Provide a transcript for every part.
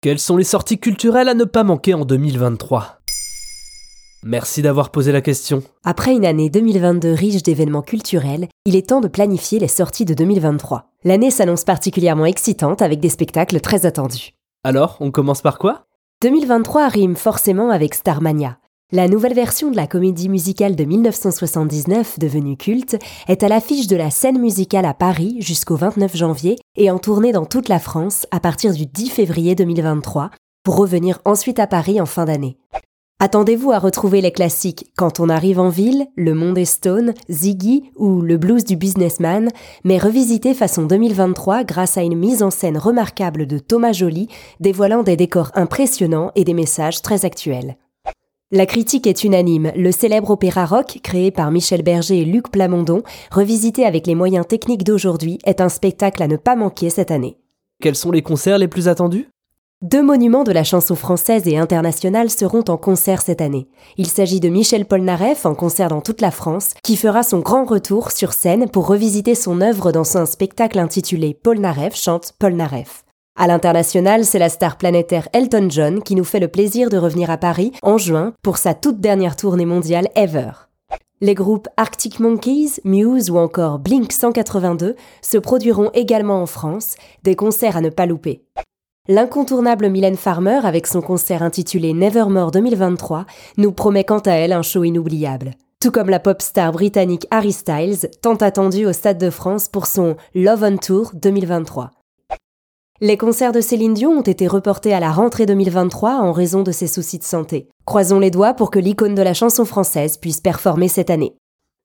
Quelles sont les sorties culturelles à ne pas manquer en 2023 Merci d'avoir posé la question. Après une année 2022 riche d'événements culturels, il est temps de planifier les sorties de 2023. L'année s'annonce particulièrement excitante avec des spectacles très attendus. Alors, on commence par quoi? 2023 rime forcément avec Starmania. La nouvelle version de la comédie musicale de 1979, devenue culte, est à l'affiche de la scène musicale à Paris jusqu'au 29 janvier et en tournée dans toute la France à partir du 10 février 2023, pour revenir ensuite à Paris en fin d'année. Attendez-vous à retrouver les classiques Quand on arrive en ville, Le Monde est Stone, Ziggy ou Le Blues du Businessman, mais revisités façon 2023 grâce à une mise en scène remarquable de Thomas Joly, dévoilant des décors impressionnants et des messages très actuels. La critique est unanime. Le célèbre opéra rock, créé par Michel Berger et Luc Plamondon, revisité avec les moyens techniques d'aujourd'hui, est un spectacle à ne pas manquer cette année. Quels sont les concerts les plus attendus? Deux monuments de la chanson française et internationale seront en concert cette année. Il s'agit de Michel Polnareff en concert dans toute la France, qui fera son grand retour sur scène pour revisiter son œuvre dans un spectacle intitulé Polnareff chante Polnareff. À l'international, c'est la star planétaire Elton John qui nous fait le plaisir de revenir à Paris en juin pour sa toute dernière tournée mondiale ever. Les groupes Arctic Monkeys, Muse ou encore Blink 182 se produiront également en France, des concerts à ne pas louper. L'incontournable Mylène Farmer, avec son concert intitulé Nevermore 2023, nous promet quant à elle un show inoubliable. Tout comme la pop star britannique Harry Styles, tant attendue au Stade de France pour son Love on Tour 2023. Les concerts de Céline Dion ont été reportés à la rentrée 2023 en raison de ses soucis de santé. Croisons les doigts pour que l'icône de la chanson française puisse performer cette année.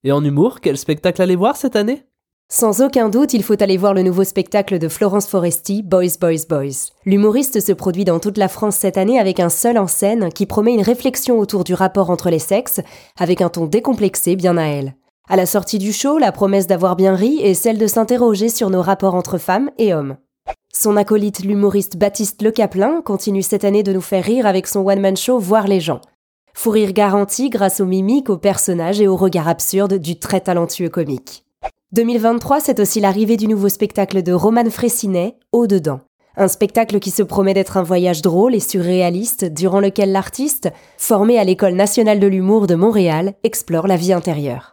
Et en humour, quel spectacle allez voir cette année? Sans aucun doute, il faut aller voir le nouveau spectacle de Florence Foresti, Boys, Boys, Boys. L'humoriste se produit dans toute la France cette année avec un seul en scène qui promet une réflexion autour du rapport entre les sexes, avec un ton décomplexé bien à elle. À la sortie du show, la promesse d'avoir bien ri est celle de s'interroger sur nos rapports entre femmes et hommes. Son acolyte, l'humoriste Baptiste Le Caplin, continue cette année de nous faire rire avec son one-man show Voir les gens. Fou rire garanti grâce aux mimiques, aux personnages et au regard absurde du très talentueux comique. 2023, c'est aussi l'arrivée du nouveau spectacle de Roman Fressinet, Au-dedans. Un spectacle qui se promet d'être un voyage drôle et surréaliste durant lequel l'artiste, formé à l'École nationale de l'humour de Montréal, explore la vie intérieure.